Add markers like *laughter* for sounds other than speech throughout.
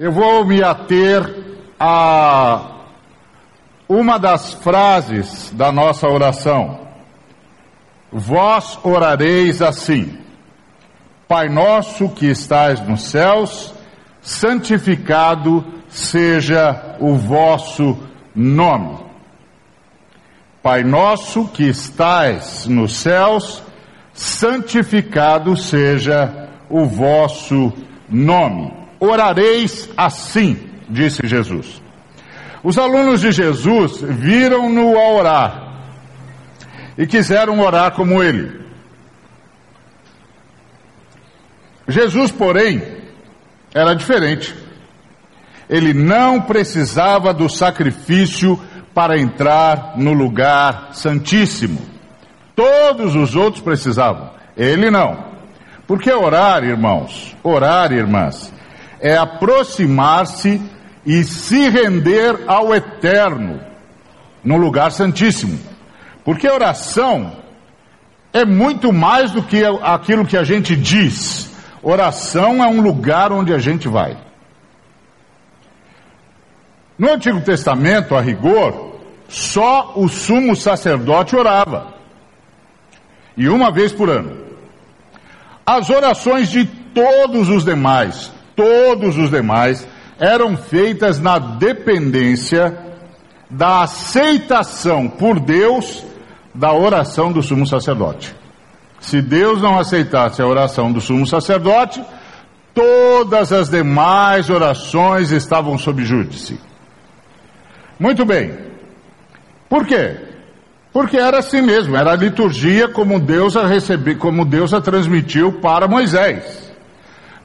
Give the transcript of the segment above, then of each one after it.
Eu vou me ater a uma das frases da nossa oração. Vós orareis assim: Pai nosso que estais nos céus, santificado seja o vosso nome. Pai nosso que estais nos céus, santificado seja o vosso nome. Orareis assim, disse Jesus. Os alunos de Jesus viram-no a orar e quiseram orar como ele. Jesus, porém, era diferente. Ele não precisava do sacrifício para entrar no lugar santíssimo. Todos os outros precisavam, ele não. Porque orar, irmãos, orar, irmãs, é aproximar-se e se render ao eterno, no lugar santíssimo. Porque oração é muito mais do que aquilo que a gente diz. Oração é um lugar onde a gente vai. No Antigo Testamento, a rigor, só o sumo sacerdote orava. E uma vez por ano. As orações de todos os demais, todos os demais, eram feitas na dependência da aceitação por Deus da oração do sumo sacerdote. Se Deus não aceitasse a oração do sumo sacerdote, todas as demais orações estavam sob júdice. Muito bem. Por quê? Porque era assim mesmo, era a liturgia como Deus a receber, como Deus a transmitiu para Moisés.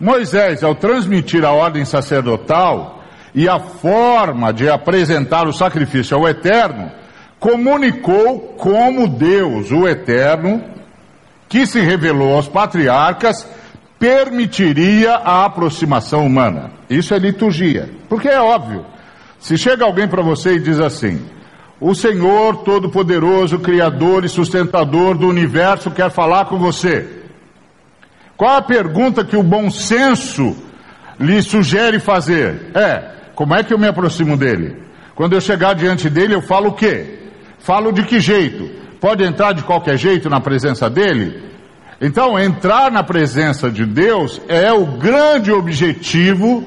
Moisés, ao transmitir a ordem sacerdotal e a forma de apresentar o sacrifício ao Eterno, comunicou como Deus, o Eterno, que se revelou aos patriarcas, permitiria a aproximação humana. Isso é liturgia. Porque é óbvio, se chega alguém para você e diz assim: O Senhor Todo-Poderoso, Criador e Sustentador do universo quer falar com você. Qual a pergunta que o bom senso lhe sugere fazer? É: como é que eu me aproximo dele? Quando eu chegar diante dele, eu falo o quê? Falo de que jeito? Pode entrar de qualquer jeito na presença dele? Então, entrar na presença de Deus é o grande objetivo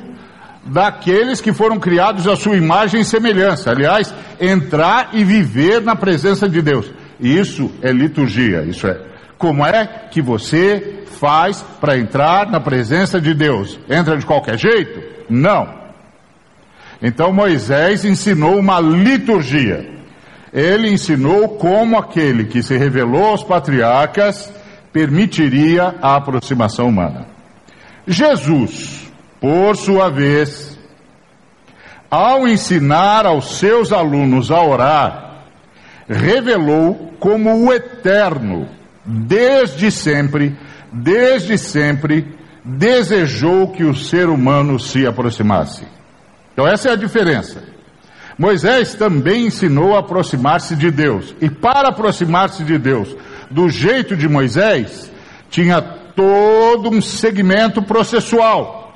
daqueles que foram criados à sua imagem e semelhança. Aliás, entrar e viver na presença de Deus. Isso é liturgia. Isso é como é que você faz para entrar na presença de Deus? Entra de qualquer jeito? Não. Então Moisés ensinou uma liturgia. Ele ensinou como aquele que se revelou aos patriarcas permitiria a aproximação humana. Jesus, por sua vez, ao ensinar aos seus alunos a orar, revelou como o eterno, desde sempre, desde sempre, desejou que o ser humano se aproximasse. Então, essa é a diferença. Moisés também ensinou a aproximar-se de Deus. E para aproximar-se de Deus do jeito de Moisés, tinha todo um segmento processual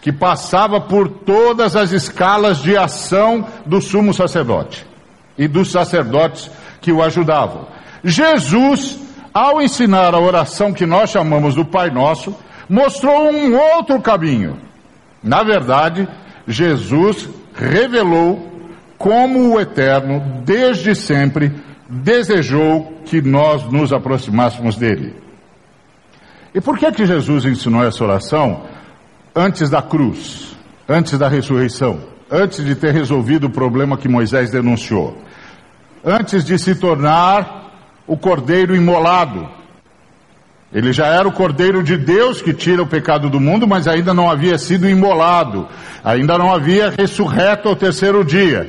que passava por todas as escalas de ação do sumo sacerdote e dos sacerdotes que o ajudavam. Jesus, ao ensinar a oração que nós chamamos do Pai Nosso, mostrou um outro caminho. Na verdade, Jesus revelou como o Eterno, desde sempre, desejou que nós nos aproximássemos dele. E por que que Jesus ensinou essa oração? antes da cruz, antes da ressurreição, antes de ter resolvido o problema que Moisés denunciou, antes de se tornar o cordeiro imolado. Ele já era o cordeiro de Deus que tira o pecado do mundo, mas ainda não havia sido imolado, ainda não havia ressurreto ao terceiro dia.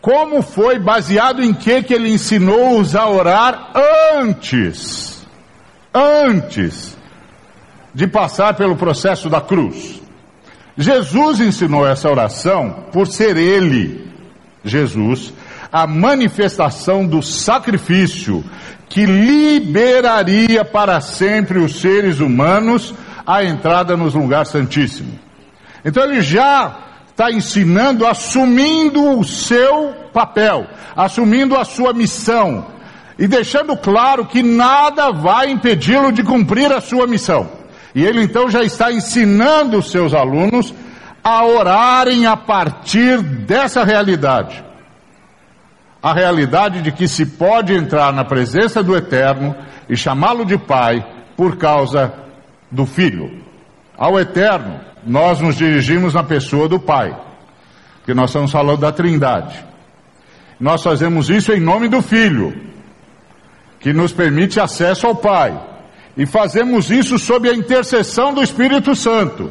Como foi baseado em que que ele ensinou-os a orar antes? Antes de passar pelo processo da cruz. Jesus ensinou essa oração por ser Ele, Jesus, a manifestação do sacrifício que liberaria para sempre os seres humanos a entrada nos lugar santíssimo. Então ele já está ensinando, assumindo o seu papel, assumindo a sua missão e deixando claro que nada vai impedi-lo de cumprir a sua missão. E ele então já está ensinando os seus alunos a orarem a partir dessa realidade. A realidade de que se pode entrar na presença do Eterno e chamá-lo de Pai por causa do Filho. Ao Eterno, nós nos dirigimos na pessoa do Pai, que nós estamos falando da Trindade. Nós fazemos isso em nome do Filho, que nos permite acesso ao Pai. E fazemos isso sob a intercessão do Espírito Santo,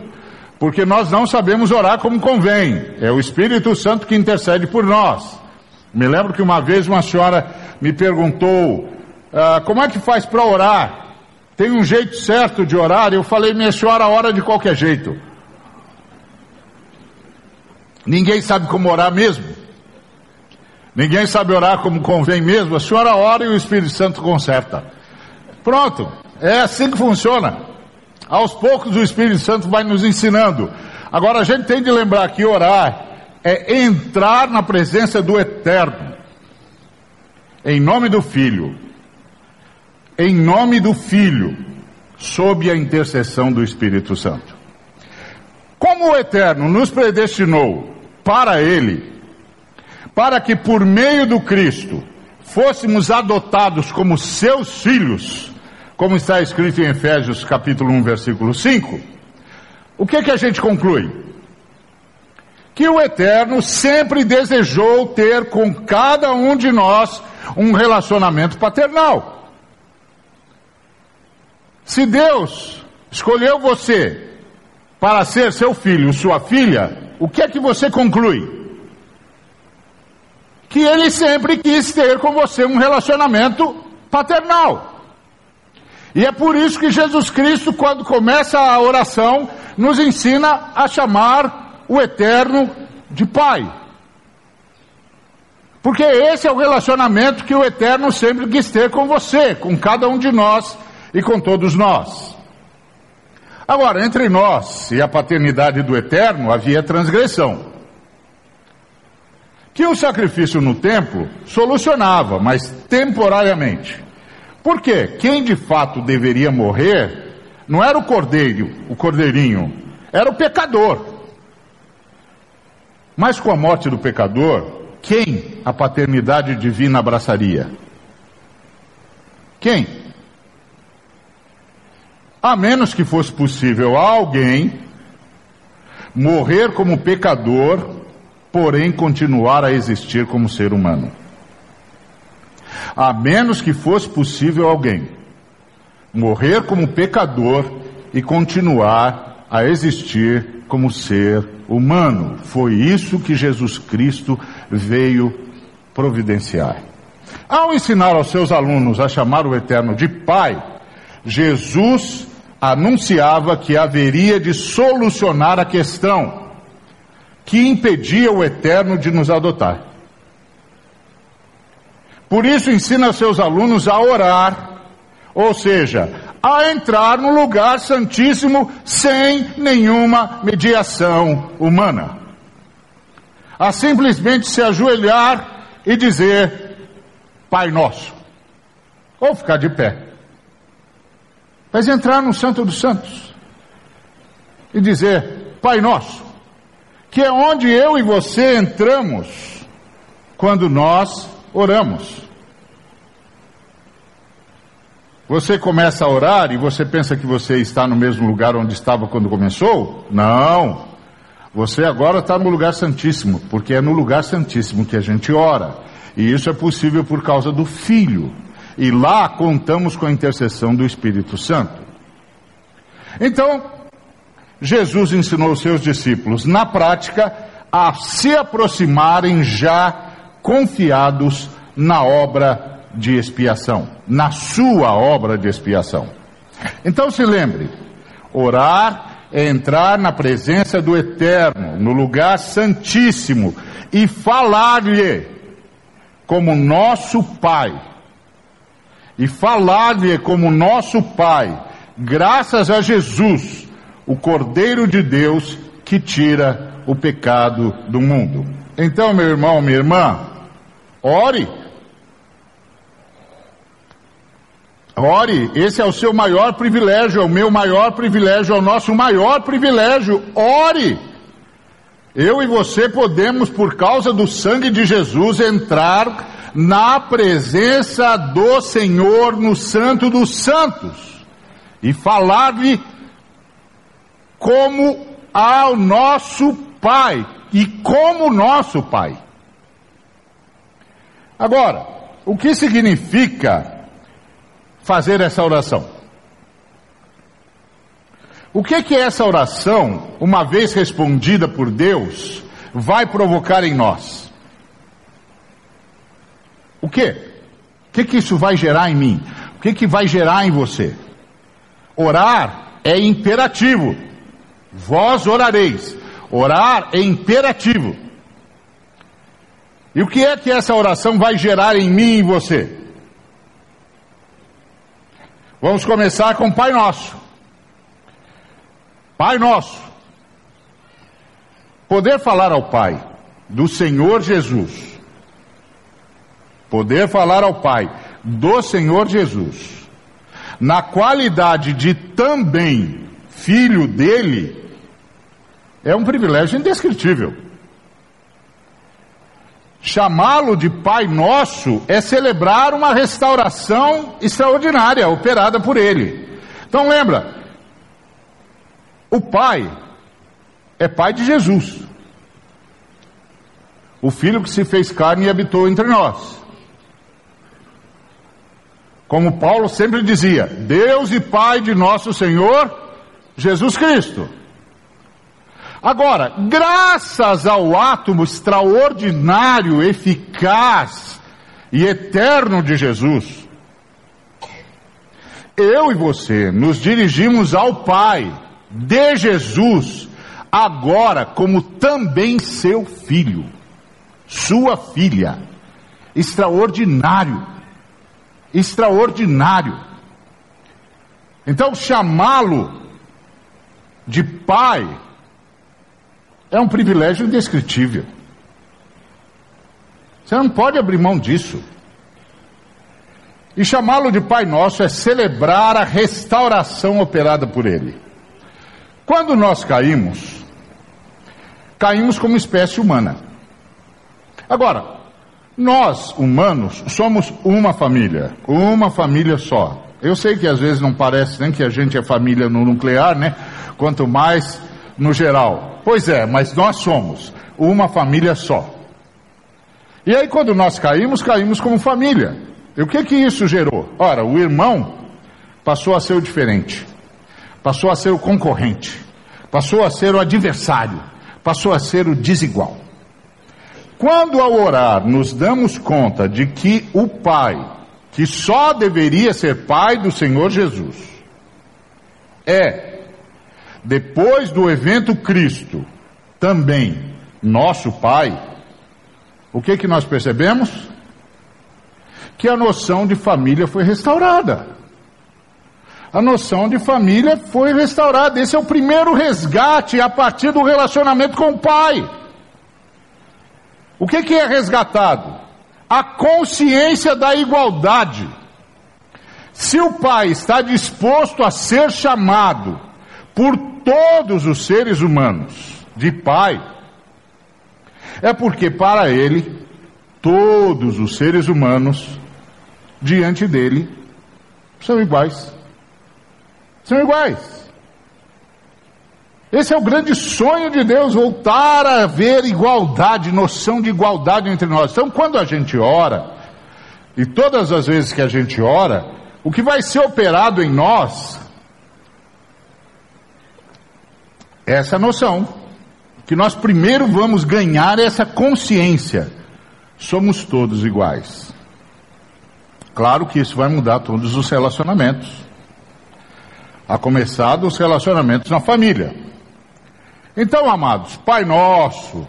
porque nós não sabemos orar como convém. É o Espírito Santo que intercede por nós. Me lembro que uma vez uma senhora me perguntou: ah, como é que faz para orar? Tem um jeito certo de orar? Eu falei, minha senhora, ora de qualquer jeito. Ninguém sabe como orar mesmo. Ninguém sabe orar como convém mesmo. A senhora ora e o Espírito Santo conserta. Pronto. É assim que funciona. Aos poucos o Espírito Santo vai nos ensinando. Agora a gente tem de lembrar que orar é entrar na presença do Eterno. Em nome do Filho em nome do Filho, sob a intercessão do Espírito Santo. Como o Eterno nos predestinou para Ele, para que por meio do Cristo fôssemos adotados como seus filhos, como está escrito em Efésios capítulo 1, versículo 5, o que que a gente conclui? Que o Eterno sempre desejou ter com cada um de nós um relacionamento paternal. Se Deus escolheu você para ser seu filho, sua filha, o que é que você conclui? Que ele sempre quis ter com você um relacionamento paternal. E é por isso que Jesus Cristo, quando começa a oração, nos ensina a chamar o Eterno de Pai. Porque esse é o relacionamento que o Eterno sempre quis ter com você, com cada um de nós e com todos nós. Agora, entre nós e a paternidade do Eterno havia transgressão. Que o sacrifício no templo solucionava, mas temporariamente. Por quê? Quem de fato deveria morrer não era o cordeiro, o cordeirinho, era o pecador. Mas com a morte do pecador, quem a paternidade divina abraçaria? Quem? A menos que fosse possível a alguém morrer como pecador, porém continuar a existir como ser humano. A menos que fosse possível alguém morrer como pecador e continuar a existir como ser humano. Foi isso que Jesus Cristo veio providenciar. Ao ensinar aos seus alunos a chamar o Eterno de Pai, Jesus anunciava que haveria de solucionar a questão que impedia o Eterno de nos adotar. Por isso ensina seus alunos a orar, ou seja, a entrar no lugar santíssimo sem nenhuma mediação humana. A simplesmente se ajoelhar e dizer, Pai Nosso. Ou ficar de pé mas entrar no Santo dos Santos e dizer: Pai Nosso, que é onde eu e você entramos quando nós oramos. Você começa a orar e você pensa que você está no mesmo lugar onde estava quando começou? Não. Você agora está no lugar santíssimo, porque é no lugar santíssimo que a gente ora. E isso é possível por causa do Filho e lá contamos com a intercessão do Espírito Santo. Então, Jesus ensinou os seus discípulos, na prática, a se aproximarem já confiados na obra de expiação, na sua obra de expiação. Então se lembre, orar é entrar na presença do Eterno, no lugar santíssimo, e falar-lhe como nosso Pai e falar-lhe como nosso Pai, graças a Jesus, o Cordeiro de Deus, que tira o pecado do mundo. Então, meu irmão, minha irmã, ore. Ore, esse é o seu maior privilégio, é o meu maior privilégio, é o nosso maior privilégio. Ore. Eu e você podemos, por causa do sangue de Jesus, entrar na presença do Senhor no Santo dos Santos e falar-lhe como ao nosso Pai e como nosso Pai. Agora, o que significa fazer essa oração? O que que essa oração, uma vez respondida por Deus, vai provocar em nós? O que? O que que isso vai gerar em mim? O que que vai gerar em você? Orar é imperativo. Vós orareis. Orar é imperativo. E o que é que essa oração vai gerar em mim e em você? Vamos começar com Pai Nosso. Pai Nosso. Poder falar ao Pai do Senhor Jesus. Poder falar ao Pai do Senhor Jesus. Na qualidade de também filho dele é um privilégio indescritível. Chamá-lo de Pai Nosso é celebrar uma restauração extraordinária operada por Ele. Então lembra, o Pai é Pai de Jesus, o Filho que se fez carne e habitou entre nós. Como Paulo sempre dizia, Deus e Pai de nosso Senhor Jesus Cristo. Agora, graças ao átomo extraordinário, eficaz e eterno de Jesus, eu e você nos dirigimos ao Pai de Jesus, agora como também seu filho, sua filha. Extraordinário. Extraordinário. Então, chamá-lo de pai é um privilégio indescritível. Você não pode abrir mão disso. E chamá-lo de Pai Nosso é celebrar a restauração operada por Ele. Quando nós caímos, caímos como espécie humana. Agora, nós, humanos, somos uma família, uma família só. Eu sei que às vezes não parece nem que a gente é família no nuclear, né? Quanto mais no geral. Pois é, mas nós somos uma família só. E aí quando nós caímos, caímos como família. E o que que isso gerou? Ora, o irmão passou a ser o diferente. Passou a ser o concorrente. Passou a ser o adversário. Passou a ser o desigual. Quando ao orar nos damos conta de que o Pai, que só deveria ser Pai do Senhor Jesus, é depois do evento Cristo, também nosso Pai, o que que nós percebemos? Que a noção de família foi restaurada. A noção de família foi restaurada. Esse é o primeiro resgate a partir do relacionamento com o Pai. O que, que é resgatado? A consciência da igualdade. Se o Pai está disposto a ser chamado por todos os seres humanos de Pai, é porque para Ele, todos os seres humanos, diante dele, são iguais. São iguais. Esse é o grande sonho de Deus, voltar a haver igualdade, noção de igualdade entre nós. Então, quando a gente ora, e todas as vezes que a gente ora, o que vai ser operado em nós essa noção, que nós primeiro vamos ganhar essa consciência. Somos todos iguais. Claro que isso vai mudar todos os relacionamentos. A começar dos relacionamentos na família. Então, amados, Pai Nosso,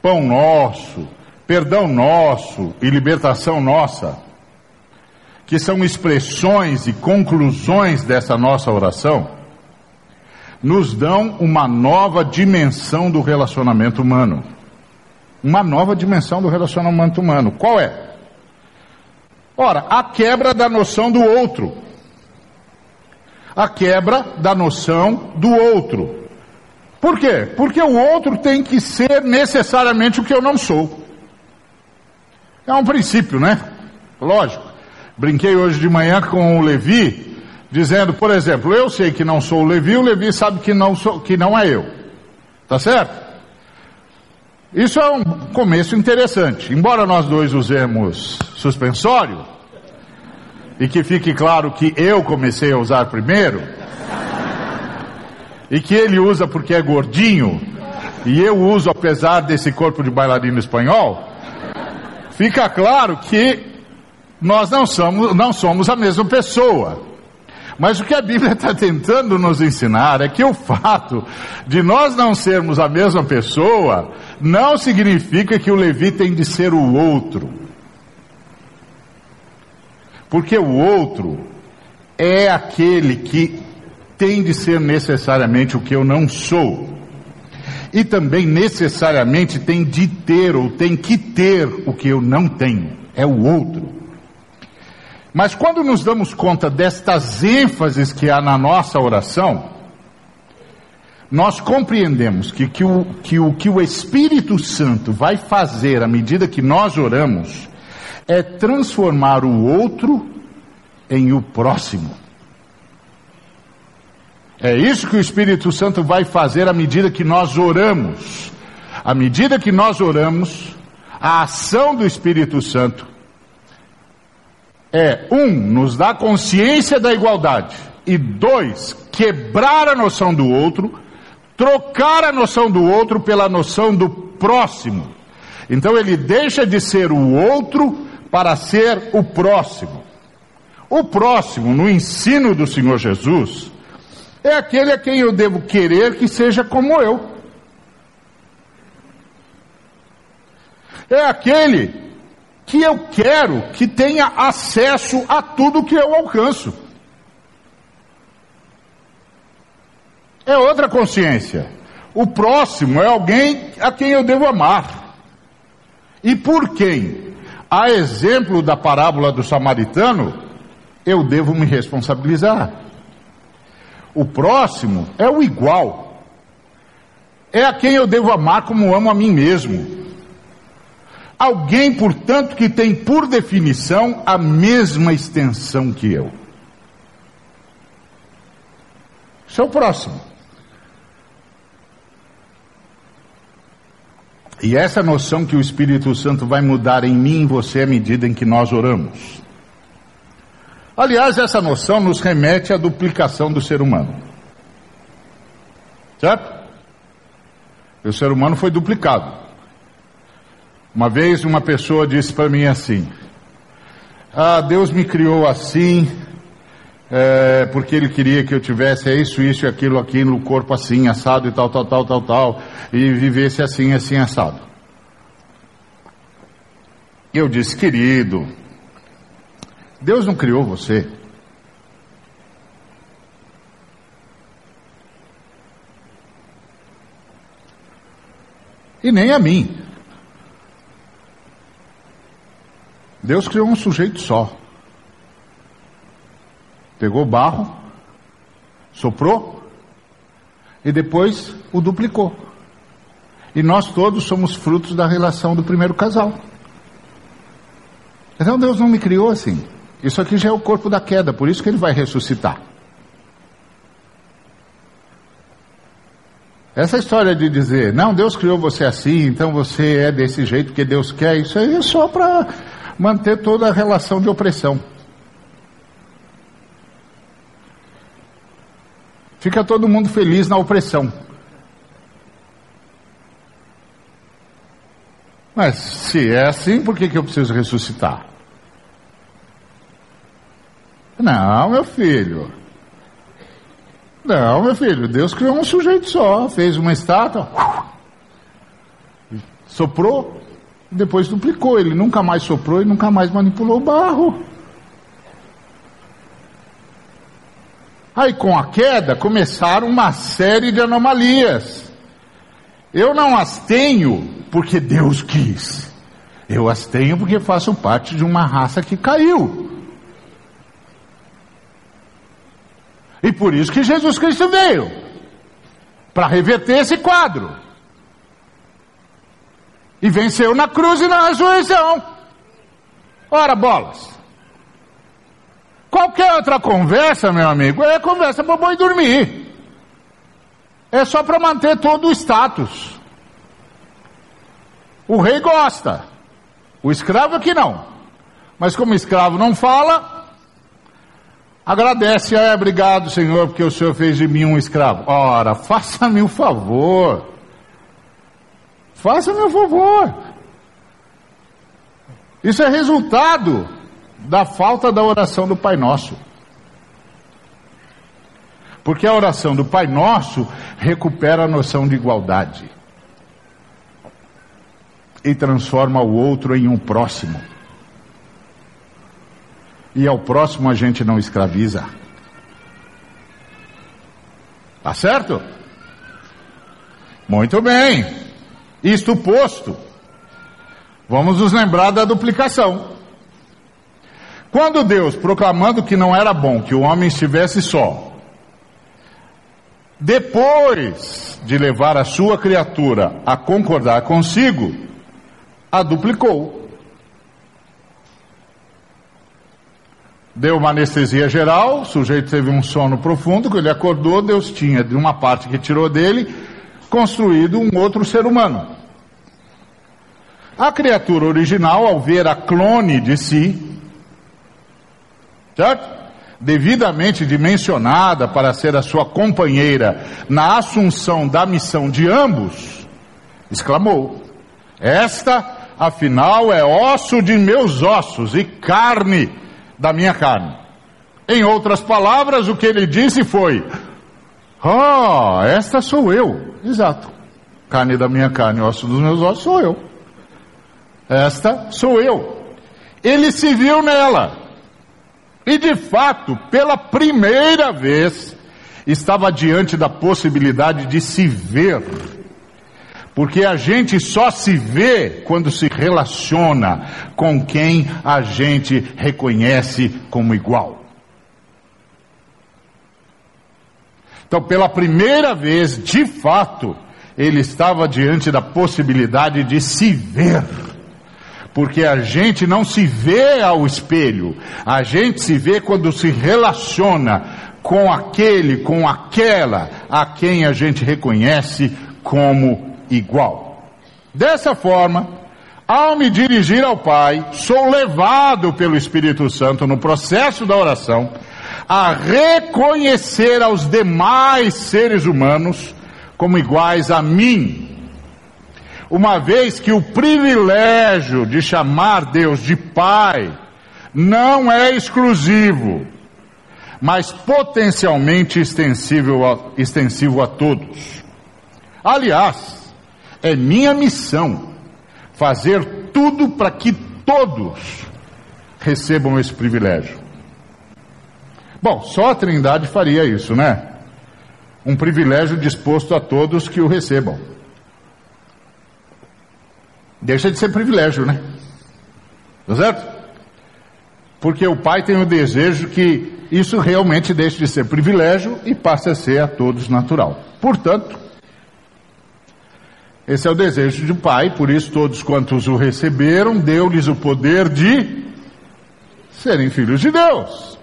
Pão Nosso, Perdão Nosso e Libertação Nossa, que são expressões e conclusões dessa nossa oração, nos dão uma nova dimensão do relacionamento humano. Uma nova dimensão do relacionamento humano. Qual é? Ora, a quebra da noção do outro. A quebra da noção do outro. Por quê? Porque o outro tem que ser necessariamente o que eu não sou. É um princípio, né? Lógico. Brinquei hoje de manhã com o Levi, dizendo, por exemplo, eu sei que não sou o Levi, o Levi sabe que não, sou, que não é eu. Tá certo? Isso é um começo interessante. Embora nós dois usemos suspensório, e que fique claro que eu comecei a usar primeiro, e que ele usa porque é gordinho, e eu uso apesar desse corpo de bailarino espanhol, fica claro que nós não somos, não somos a mesma pessoa. Mas o que a Bíblia está tentando nos ensinar é que o fato de nós não sermos a mesma pessoa não significa que o Levi tem de ser o outro. Porque o outro é aquele que tem de ser necessariamente o que eu não sou. E também necessariamente tem de ter ou tem que ter o que eu não tenho. É o outro. Mas quando nos damos conta destas ênfases que há na nossa oração, nós compreendemos que, que, o, que o que o Espírito Santo vai fazer à medida que nós oramos é transformar o outro em o próximo. É isso que o Espírito Santo vai fazer à medida que nós oramos. À medida que nós oramos, a ação do Espírito Santo é, um, nos dá consciência da igualdade, e dois, quebrar a noção do outro, trocar a noção do outro pela noção do próximo. Então ele deixa de ser o outro para ser o próximo. O próximo, no ensino do Senhor Jesus, é aquele a quem eu devo querer que seja como eu. É aquele que eu quero que tenha acesso a tudo que eu alcanço. É outra consciência. O próximo é alguém a quem eu devo amar. E por quem? A exemplo da parábola do samaritano, eu devo me responsabilizar. O próximo é o igual. É a quem eu devo amar como amo a mim mesmo. Alguém, portanto, que tem por definição a mesma extensão que eu. O próximo. E essa noção que o Espírito Santo vai mudar em mim e em você à medida em que nós oramos. Aliás, essa noção nos remete à duplicação do ser humano. Certo? O ser humano foi duplicado. Uma vez uma pessoa disse para mim assim: Ah, Deus me criou assim, é, porque Ele queria que eu tivesse isso, isso e aquilo aqui no corpo assim, assado e tal, tal, tal, tal, tal, e vivesse assim, assim, assado. Eu disse, querido, Deus não criou você. E nem a mim. Deus criou um sujeito só. Pegou barro, soprou e depois o duplicou. E nós todos somos frutos da relação do primeiro casal. Então Deus não me criou assim. Isso aqui já é o corpo da queda, por isso que ele vai ressuscitar. Essa história de dizer, não, Deus criou você assim, então você é desse jeito que Deus quer, isso aí é só para manter toda a relação de opressão. Fica todo mundo feliz na opressão. Mas se é assim, por que, que eu preciso ressuscitar? Não, meu filho. Não, meu filho. Deus criou um sujeito só, fez uma estátua, soprou, depois duplicou. Ele nunca mais soprou e nunca mais manipulou o barro. Aí com a queda começaram uma série de anomalias. Eu não as tenho porque Deus quis. Eu as tenho porque faço parte de uma raça que caiu. E por isso que Jesus Cristo veio para reverter esse quadro. E venceu na cruz e na ressurreição. Ora, bolas. Qualquer outra conversa, meu amigo, é conversa para boi dormir. É só para manter todo o status. O rei gosta. O escravo é que não. Mas como escravo não fala, agradece, é obrigado, Senhor, porque o Senhor fez de mim um escravo. Ora, *laughs* faça-me um favor. Faça-me o um favor. Isso é resultado da falta da oração do Pai Nosso. Porque a oração do Pai Nosso recupera a noção de igualdade e transforma o outro em um próximo. E ao próximo a gente não escraviza. Tá certo? Muito bem. Isto posto, vamos nos lembrar da duplicação. Quando Deus, proclamando que não era bom que o homem estivesse só, depois de levar a sua criatura a concordar consigo, a duplicou. Deu uma anestesia geral, o sujeito teve um sono profundo, quando ele acordou, Deus tinha, de uma parte que tirou dele, construído um outro ser humano. A criatura original, ao ver a clone de si, certo? Devidamente dimensionada para ser a sua companheira na assunção da missão de ambos, exclamou: Esta afinal é osso de meus ossos e carne da minha carne. Em outras palavras, o que ele disse foi: Ah, esta sou eu. Exato. Carne da minha carne, osso dos meus ossos sou eu. Esta sou eu. Ele se viu nela. E de fato, pela primeira vez, estava diante da possibilidade de se ver porque a gente só se vê quando se relaciona com quem a gente reconhece como igual. Então, pela primeira vez, de fato, ele estava diante da possibilidade de se ver. Porque a gente não se vê ao espelho, a gente se vê quando se relaciona com aquele, com aquela a quem a gente reconhece como igual. Dessa forma, ao me dirigir ao Pai, sou levado pelo Espírito Santo no processo da oração a reconhecer aos demais seres humanos como iguais a mim. Uma vez que o privilégio de chamar Deus de Pai não é exclusivo, mas potencialmente extensível a, extensivo a todos. Aliás, é minha missão fazer tudo para que todos recebam esse privilégio. Bom, só a Trindade faria isso, né? Um privilégio disposto a todos que o recebam. Deixa de ser privilégio, né? Tá certo? Porque o Pai tem o desejo que isso realmente deixe de ser privilégio e passe a ser a todos natural. Portanto, esse é o desejo do Pai, por isso todos quantos o receberam, deu-lhes o poder de serem filhos de Deus.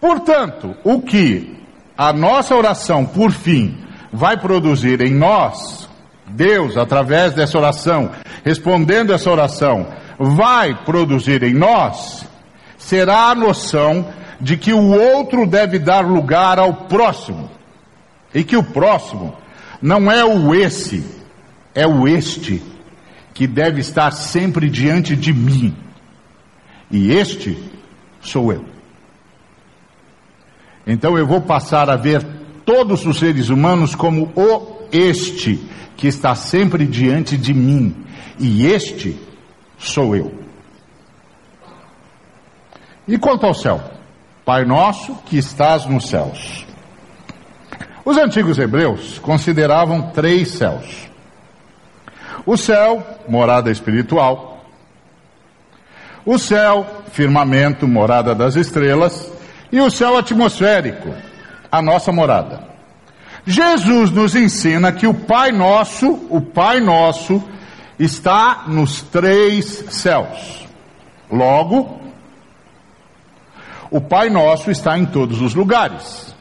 Portanto, o que a nossa oração, por fim, vai produzir em nós, Deus, através dessa oração, respondendo essa oração, vai produzir em nós, será a noção de que o outro deve dar lugar ao próximo, e que o próximo não é o esse, é o este, que deve estar sempre diante de mim. E este sou eu. Então eu vou passar a ver todos os seres humanos como o este, que está sempre diante de mim. E este sou eu. E quanto ao céu? Pai nosso que estás nos céus. Os antigos hebreus consideravam três céus: o céu, morada espiritual, o céu, firmamento, morada das estrelas, e o céu atmosférico, a nossa morada. Jesus nos ensina que o Pai Nosso, o Pai Nosso, está nos três céus. Logo, o Pai Nosso está em todos os lugares.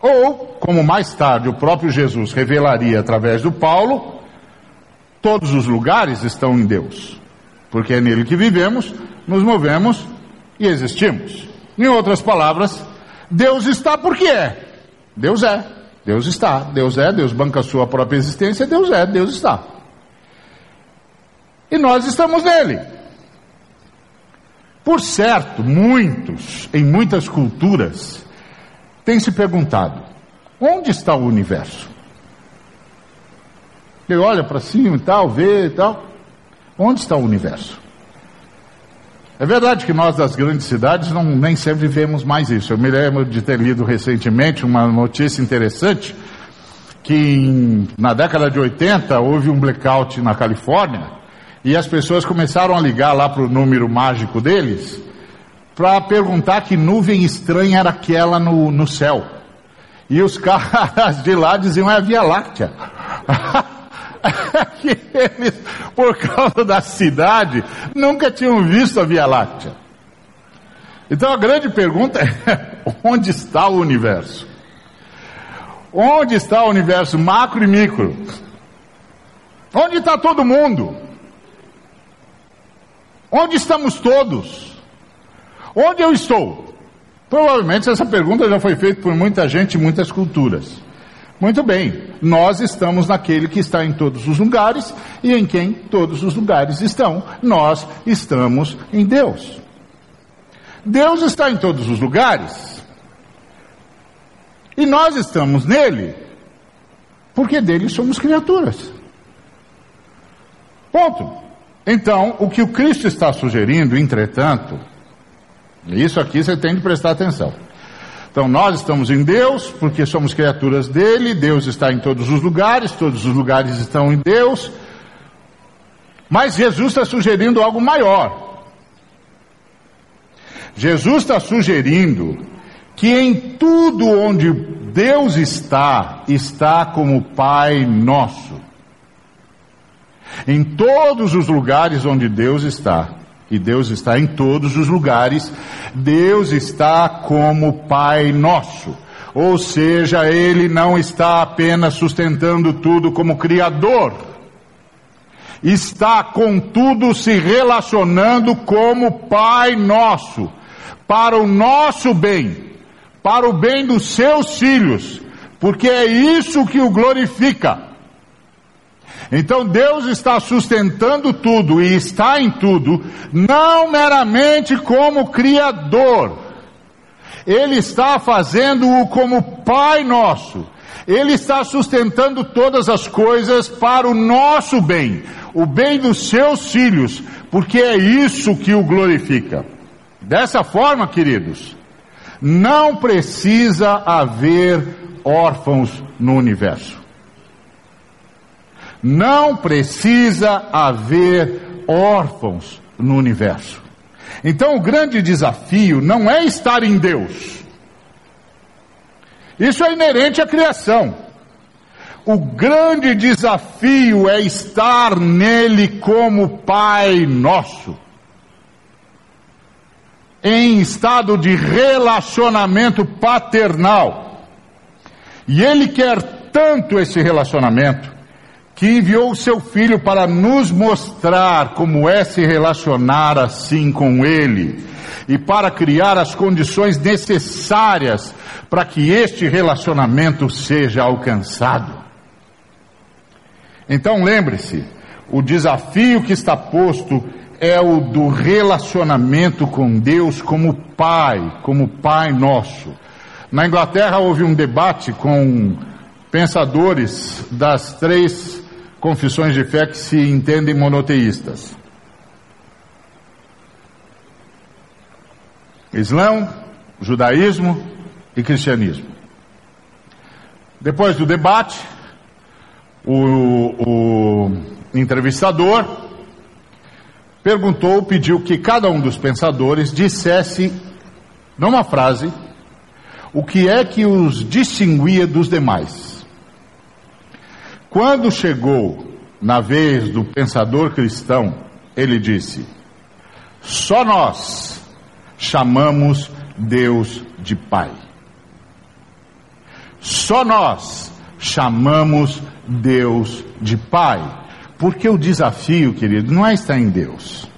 Ou, como mais tarde o próprio Jesus revelaria através do Paulo, todos os lugares estão em Deus. Porque é nele que vivemos, nos movemos e existimos. Em outras palavras, Deus está porque é. Deus é. Deus está. Deus é. Deus banca a sua própria existência. Deus é. Deus está. E nós estamos nele. Por certo, muitos, em muitas culturas, têm se perguntado: onde está o universo? Ele olha para cima e tal, vê e tal. Onde está o universo? É verdade que nós das grandes cidades não, nem sempre vemos mais isso. Eu me lembro de ter lido recentemente uma notícia interessante que em, na década de 80 houve um blackout na Califórnia e as pessoas começaram a ligar lá para o número mágico deles para perguntar que nuvem estranha era aquela no, no céu. E os *laughs* caras de lá diziam é a Via Láctea. *laughs* que *laughs* eles, por causa da cidade, nunca tinham visto a Via Láctea. Então a grande pergunta é: *laughs* onde está o universo? Onde está o universo macro e micro? Onde está todo mundo? Onde estamos todos? Onde eu estou? Provavelmente essa pergunta já foi feita por muita gente em muitas culturas. Muito bem, nós estamos naquele que está em todos os lugares e em quem todos os lugares estão. Nós estamos em Deus. Deus está em todos os lugares e nós estamos nele porque dele somos criaturas. Ponto. Então, o que o Cristo está sugerindo, entretanto, isso aqui você tem que prestar atenção. Então nós estamos em Deus, porque somos criaturas dele, Deus está em todos os lugares, todos os lugares estão em Deus. Mas Jesus está sugerindo algo maior. Jesus está sugerindo que em tudo onde Deus está, está como Pai nosso. Em todos os lugares onde Deus está, e Deus está em todos os lugares, Deus está como Pai nosso. Ou seja, Ele não está apenas sustentando tudo como Criador, está contudo se relacionando como Pai nosso, para o nosso bem, para o bem dos seus filhos, porque é isso que o glorifica. Então Deus está sustentando tudo e está em tudo, não meramente como Criador. Ele está fazendo-o como Pai nosso. Ele está sustentando todas as coisas para o nosso bem, o bem dos seus filhos, porque é isso que o glorifica. Dessa forma, queridos, não precisa haver órfãos no universo. Não precisa haver órfãos no universo. Então o grande desafio não é estar em Deus. Isso é inerente à criação. O grande desafio é estar nele como Pai nosso. Em estado de relacionamento paternal. E Ele quer tanto esse relacionamento que enviou o seu filho para nos mostrar como é se relacionar assim com ele e para criar as condições necessárias para que este relacionamento seja alcançado. Então lembre-se, o desafio que está posto é o do relacionamento com Deus como Pai, como Pai nosso. Na Inglaterra houve um debate com pensadores das três confissões de fé que se entendem monoteístas. Islão, judaísmo e cristianismo. Depois do debate, o, o entrevistador perguntou, pediu que cada um dos pensadores dissesse, numa frase, o que é que os distinguia dos demais. Quando chegou na vez do pensador cristão, ele disse: Só nós chamamos Deus de Pai. Só nós chamamos Deus de Pai. Porque o desafio, querido, não é estar em Deus.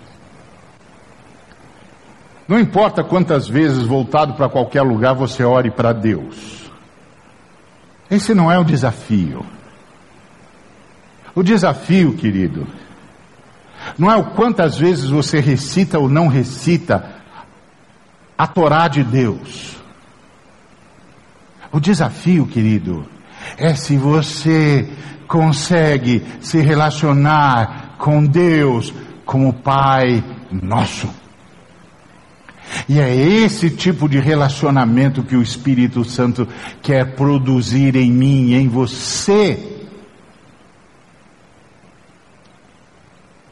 Não importa quantas vezes voltado para qualquer lugar você ore para Deus. Esse não é o desafio. O desafio, querido, não é o quantas vezes você recita ou não recita a Torá de Deus. O desafio, querido, é se você consegue se relacionar com Deus como Pai nosso. E é esse tipo de relacionamento que o Espírito Santo quer produzir em mim em você.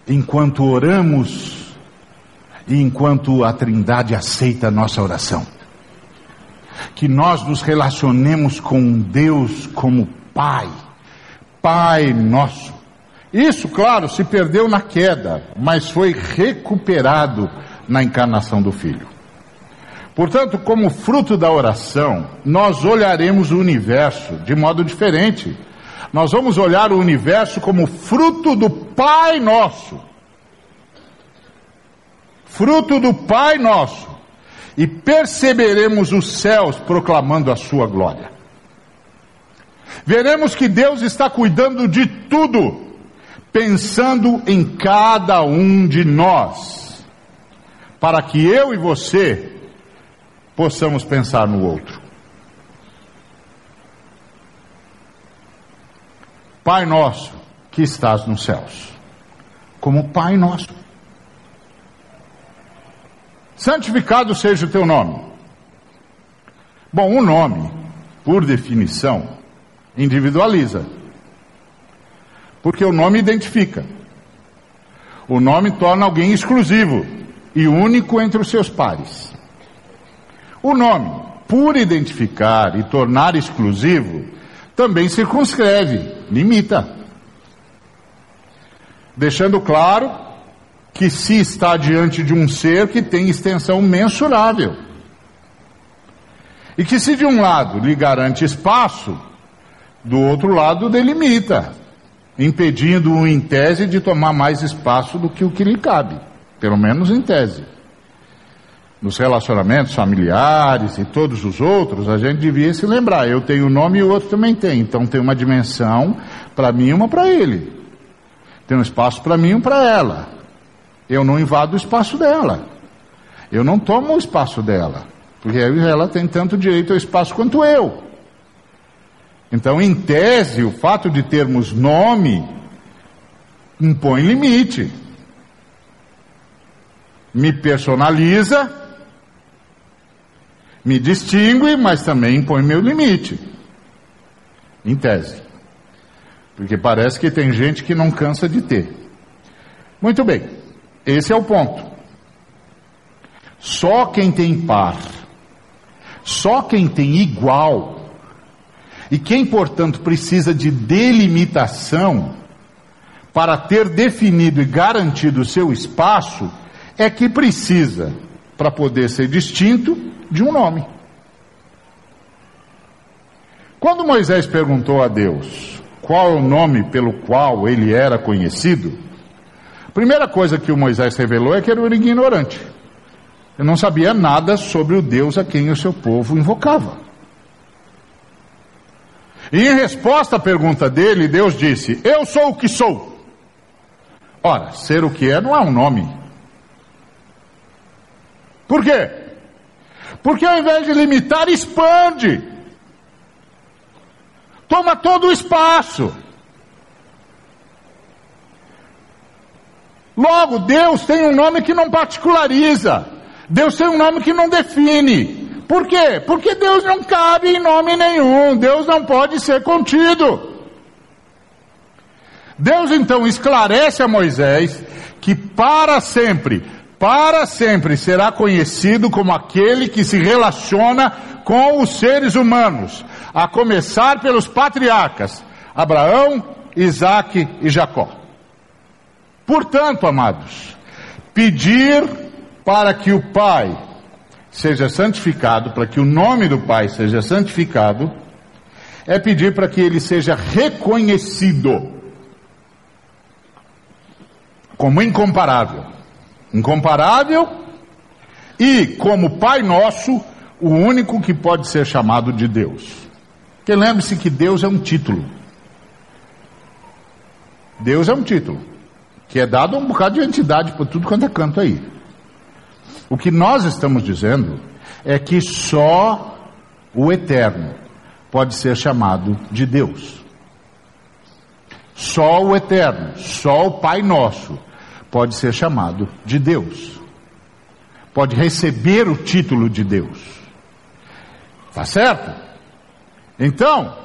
Enquanto oramos e enquanto a Trindade aceita a nossa oração. Que nós nos relacionemos com Deus como Pai Pai nosso. Isso, claro, se perdeu na queda, mas foi recuperado na encarnação do Filho. Portanto, como fruto da oração, nós olharemos o universo de modo diferente. Nós vamos olhar o universo como fruto do Pai nosso. Fruto do Pai nosso. E perceberemos os céus proclamando a sua glória veremos que Deus está cuidando de tudo, pensando em cada um de nós, para que eu e você possamos pensar no outro. Pai nosso que estás nos céus, como Pai nosso. Santificado seja o teu nome. Bom, o nome, por definição, individualiza. Porque o nome identifica. O nome torna alguém exclusivo e único entre os seus pares. O nome, por identificar e tornar exclusivo, também circunscreve, limita. Deixando claro que se está diante de um ser que tem extensão mensurável. E que se de um lado lhe garante espaço, do outro lado, delimita, impedindo-o, em tese, de tomar mais espaço do que o que lhe cabe, pelo menos em tese. Nos relacionamentos familiares e todos os outros, a gente devia se lembrar: eu tenho um nome e o outro também tem, então tem uma dimensão para mim e uma para ele. Tem um espaço para mim e um para ela. Eu não invado o espaço dela. Eu não tomo o espaço dela. Porque ela tem tanto direito ao espaço quanto eu. Então, em tese, o fato de termos nome impõe limite. Me personaliza, me distingue, mas também impõe meu limite. Em tese. Porque parece que tem gente que não cansa de ter. Muito bem, esse é o ponto. Só quem tem par, só quem tem igual, e quem, portanto, precisa de delimitação para ter definido e garantido o seu espaço, é que precisa, para poder ser distinto, de um nome. Quando Moisés perguntou a Deus qual é o nome pelo qual ele era conhecido, a primeira coisa que o Moisés revelou é que era um ignorante. Ele não sabia nada sobre o Deus a quem o seu povo invocava. E em resposta à pergunta dele, Deus disse: Eu sou o que sou. Ora, ser o que é não é um nome. Por quê? Porque ao invés de limitar, expande. Toma todo o espaço. Logo, Deus tem um nome que não particulariza. Deus tem um nome que não define. Por quê? Porque Deus não cabe em nome nenhum, Deus não pode ser contido. Deus então esclarece a Moisés que para sempre, para sempre será conhecido como aquele que se relaciona com os seres humanos, a começar pelos patriarcas, Abraão, Isaac e Jacó. Portanto, amados, pedir para que o Pai seja santificado, para que o nome do Pai seja santificado, é pedir para que ele seja reconhecido como incomparável. Incomparável e como Pai Nosso, o único que pode ser chamado de Deus. Porque lembre-se que Deus é um título. Deus é um título, que é dado um bocado de entidade por tudo quanto é canto aí. O que nós estamos dizendo é que só o eterno pode ser chamado de Deus. Só o eterno, só o Pai Nosso pode ser chamado de Deus. Pode receber o título de Deus. Tá certo? Então,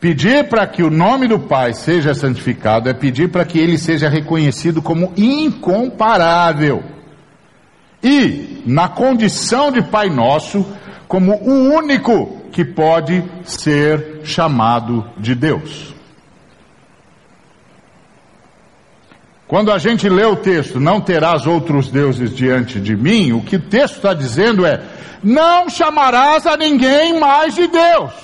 pedir para que o nome do Pai seja santificado é pedir para que ele seja reconhecido como incomparável. E, na condição de Pai Nosso, como o único que pode ser chamado de Deus. Quando a gente lê o texto, não terás outros deuses diante de mim, o que o texto está dizendo é: não chamarás a ninguém mais de Deus.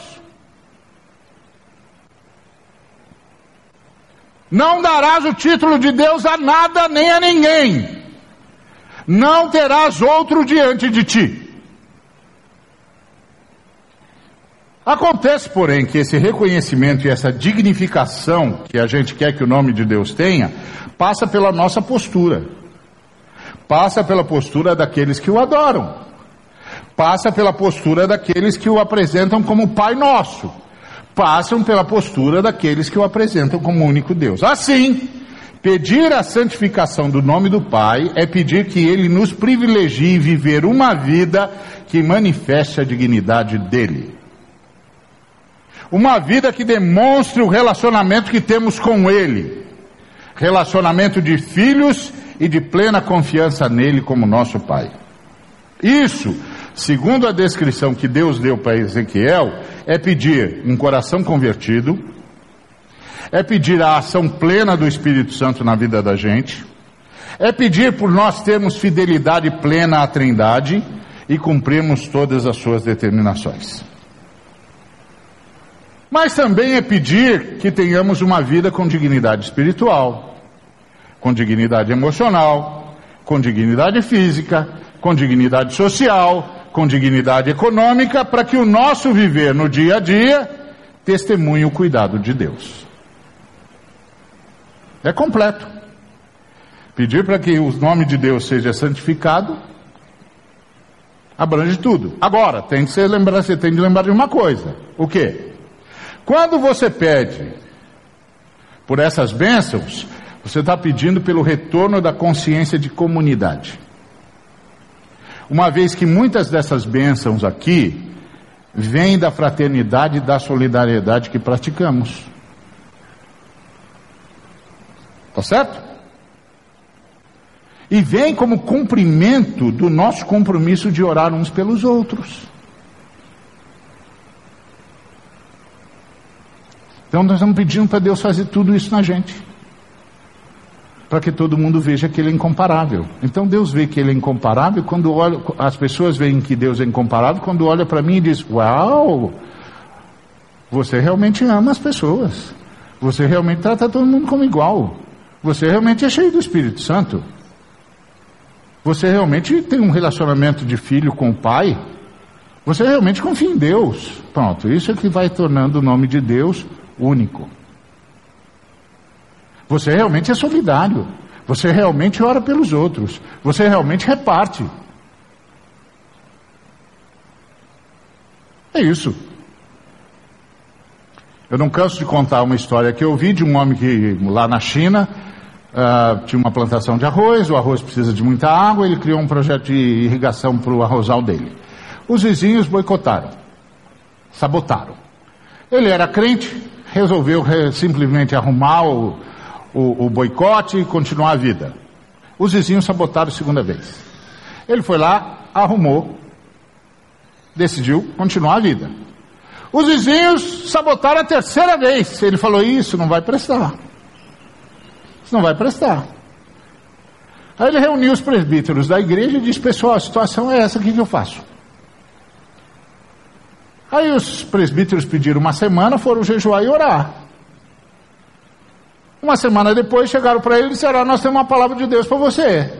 Não darás o título de Deus a nada nem a ninguém. Não terás outro diante de ti. Acontece, porém, que esse reconhecimento e essa dignificação que a gente quer que o nome de Deus tenha, passa pela nossa postura. Passa pela postura daqueles que o adoram. Passa pela postura daqueles que o apresentam como Pai Nosso. Passam pela postura daqueles que o apresentam como único Deus. Assim, pedir a santificação do nome do Pai é pedir que Ele nos privilegie viver uma vida que manifeste a dignidade dEle. Uma vida que demonstre o relacionamento que temos com Ele relacionamento de filhos e de plena confiança nele como nosso Pai. Isso, segundo a descrição que Deus deu para Ezequiel, é pedir um coração convertido, é pedir a ação plena do Espírito Santo na vida da gente, é pedir por nós termos fidelidade plena à Trindade e cumprirmos todas as suas determinações. Mas também é pedir que tenhamos uma vida com dignidade espiritual, com dignidade emocional, com dignidade física, com dignidade social, com dignidade econômica, para que o nosso viver no dia a dia testemunhe o cuidado de Deus. É completo. Pedir para que o nome de Deus seja santificado abrange tudo. Agora, tem que lembrar, você tem de lembrar de uma coisa. O quê? Quando você pede por essas bênçãos, você está pedindo pelo retorno da consciência de comunidade. Uma vez que muitas dessas bênçãos aqui vêm da fraternidade e da solidariedade que praticamos. Tá certo? E vem como cumprimento do nosso compromisso de orar uns pelos outros. Então nós estamos pedindo para Deus fazer tudo isso na gente para que todo mundo veja que ele é incomparável. Então Deus vê que ele é incomparável quando olha, as pessoas veem que Deus é incomparável quando olha para mim e diz: "Uau! Você realmente ama as pessoas. Você realmente trata todo mundo como igual. Você realmente é cheio do Espírito Santo. Você realmente tem um relacionamento de filho com o pai. Você realmente confia em Deus. Pronto, isso é que vai tornando o nome de Deus único. Você realmente é solidário. Você realmente ora pelos outros. Você realmente reparte. É isso. Eu não canso de contar uma história que eu vi de um homem que lá na China, uh, tinha uma plantação de arroz, o arroz precisa de muita água, ele criou um projeto de irrigação para o arrozal dele. Os vizinhos boicotaram, sabotaram. Ele era crente, resolveu simplesmente arrumar o, o, o boicote e continuar a vida. Os vizinhos sabotaram a segunda vez. Ele foi lá, arrumou, decidiu continuar a vida. Os vizinhos sabotaram a terceira vez. Ele falou: Isso não vai prestar. Isso não vai prestar. Aí ele reuniu os presbíteros da igreja e disse: Pessoal, a situação é essa, o que, que eu faço? Aí os presbíteros pediram uma semana, foram jejuar e orar. Uma semana depois chegaram para ele e disseram: Nós temos uma palavra de Deus para você.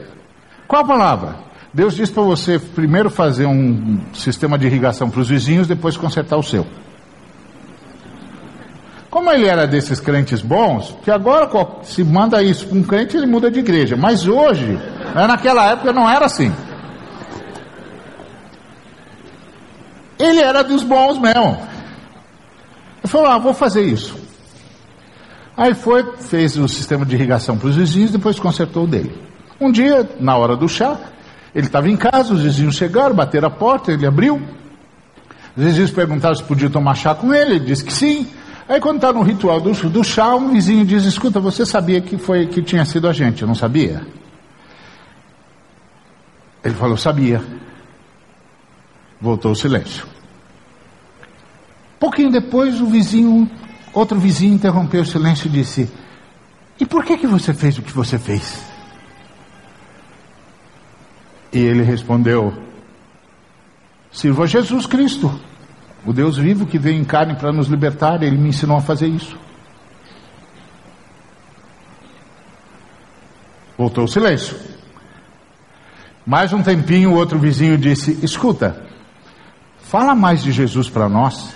Qual a palavra? Deus disse para você primeiro fazer um sistema de irrigação para os vizinhos, depois consertar o seu. Como ele era desses crentes bons, que agora se manda isso para um crente, ele muda de igreja. Mas hoje, né, naquela época não era assim. Ele era dos bons mesmo. Ele falou: ah, vou fazer isso. Aí foi, fez o sistema de irrigação para os vizinhos, depois consertou o dele. Um dia, na hora do chá, ele estava em casa, os vizinhos chegaram, bateram a porta, ele abriu. Os vizinhos perguntaram se podia tomar chá com ele, ele disse que sim. Aí quando está no ritual do, do chá, um vizinho diz, escuta, você sabia que foi que tinha sido a gente, não sabia? Ele falou, sabia. Voltou o silêncio. Pouquinho depois, o vizinho, outro vizinho interrompeu o silêncio e disse: E por que que você fez o que você fez? E ele respondeu: Sirvo a Jesus Cristo, o Deus vivo que veio em carne para nos libertar, ele me ensinou a fazer isso. Voltou o silêncio. Mais um tempinho, o outro vizinho disse: Escuta, Fala mais de Jesus para nós,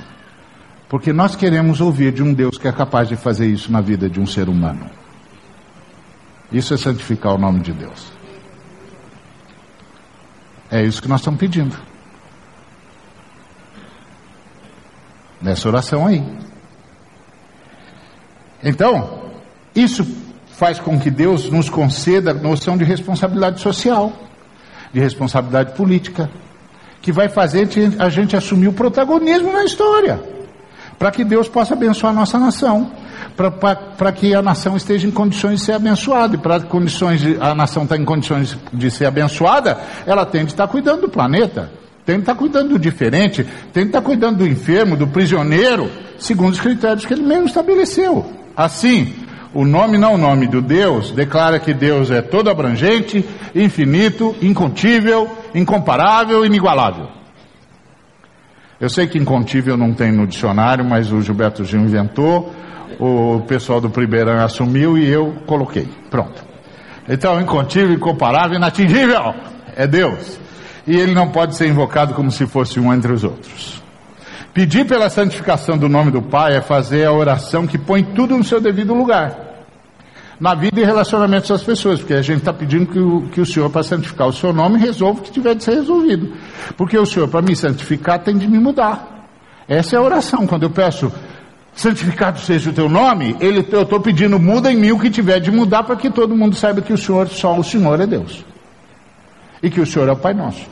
porque nós queremos ouvir de um Deus que é capaz de fazer isso na vida de um ser humano. Isso é santificar o nome de Deus. É isso que nós estamos pedindo. Nessa oração aí. Então, isso faz com que Deus nos conceda a noção de responsabilidade social, de responsabilidade política, que vai fazer a gente assumir o protagonismo na história, para que Deus possa abençoar a nossa nação, para que a nação esteja em condições de ser abençoada, e para condições de, a nação estar tá em condições de ser abençoada, ela tem de estar cuidando do planeta, tem de estar cuidando do diferente, tem de estar cuidando do enfermo, do prisioneiro, segundo os critérios que ele mesmo estabeleceu. Assim, o nome não nome do Deus declara que Deus é todo abrangente, infinito, incontível, incomparável, inigualável. Eu sei que incontível não tem no dicionário, mas o Gilberto Gil inventou, o pessoal do Primeirão assumiu e eu coloquei. Pronto. Então, incontível, incomparável, inatingível é Deus. E ele não pode ser invocado como se fosse um entre os outros. Pedir pela santificação do nome do Pai é fazer a oração que põe tudo no seu devido lugar. Na vida e relacionamentos das pessoas, porque a gente está pedindo que o, que o Senhor, para santificar o seu nome, resolva o que tiver de ser resolvido. Porque o Senhor, para me santificar, tem de me mudar. Essa é a oração. Quando eu peço, santificado seja o teu nome, ele, eu estou pedindo, muda em mim o que tiver de mudar, para que todo mundo saiba que o Senhor, só o Senhor é Deus. E que o Senhor é o Pai nosso.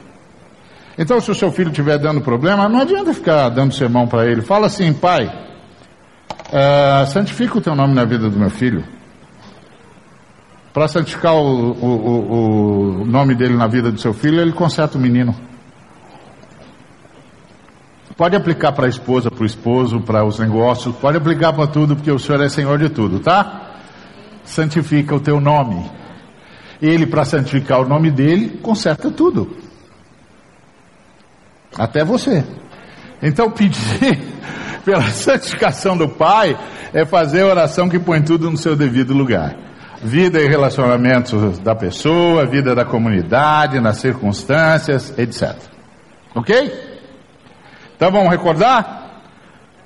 Então, se o seu filho estiver dando problema, não adianta ficar dando sermão para ele. Fala assim, pai, uh, santifica o teu nome na vida do meu filho. Para santificar o, o, o, nome dele na vida do seu filho, ele conserta o menino. Pode aplicar para a esposa, para o esposo, para os negócios, pode aplicar para tudo, porque o Senhor é Senhor de tudo, tá? Santifica o teu nome. Ele, para santificar o nome dele, conserta tudo. Até você. Então *laughs* pedir pela santificação do Pai é fazer a oração que põe tudo no seu devido lugar. Vida e relacionamentos da pessoa, vida da comunidade, nas circunstâncias, etc. Ok? Então vamos recordar?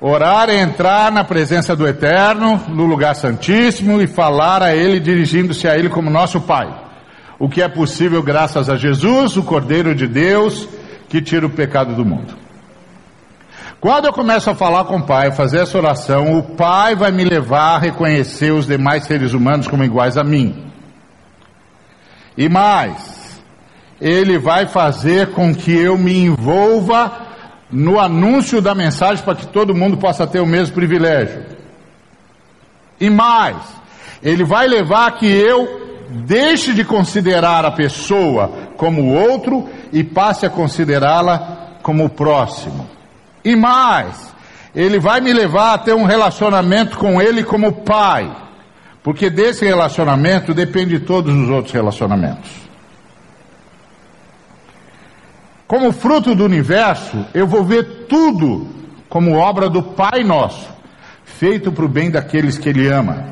Orar é entrar na presença do Eterno, no lugar santíssimo e falar a Ele, dirigindo-se a Ele como nosso Pai. O que é possível graças a Jesus, o Cordeiro de Deus, que tira o pecado do mundo. Quando eu começo a falar com o Pai, fazer essa oração, o Pai vai me levar a reconhecer os demais seres humanos como iguais a mim. E mais, ele vai fazer com que eu me envolva no anúncio da mensagem para que todo mundo possa ter o mesmo privilégio. E mais, ele vai levar que eu deixe de considerar a pessoa como o outro e passe a considerá-la como o próximo. E mais, ele vai me levar a ter um relacionamento com ele como pai, porque desse relacionamento depende de todos os outros relacionamentos. Como fruto do universo, eu vou ver tudo como obra do Pai Nosso, feito para o bem daqueles que Ele ama.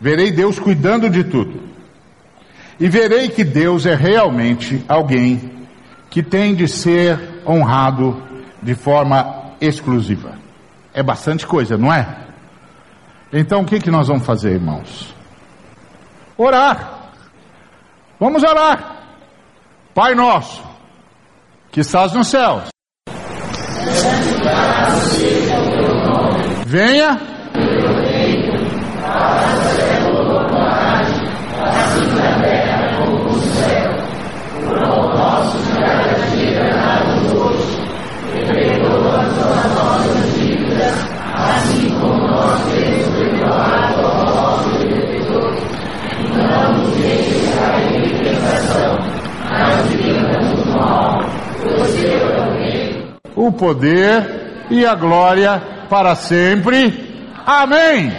Verei Deus cuidando de tudo. E verei que Deus é realmente alguém que tem de ser honrado de forma exclusiva. É bastante coisa, não é? Então o que, que nós vamos fazer, irmãos? Orar. Vamos orar. Pai nosso, que estás nos céus. Venha. O poder e a glória para sempre. Amém.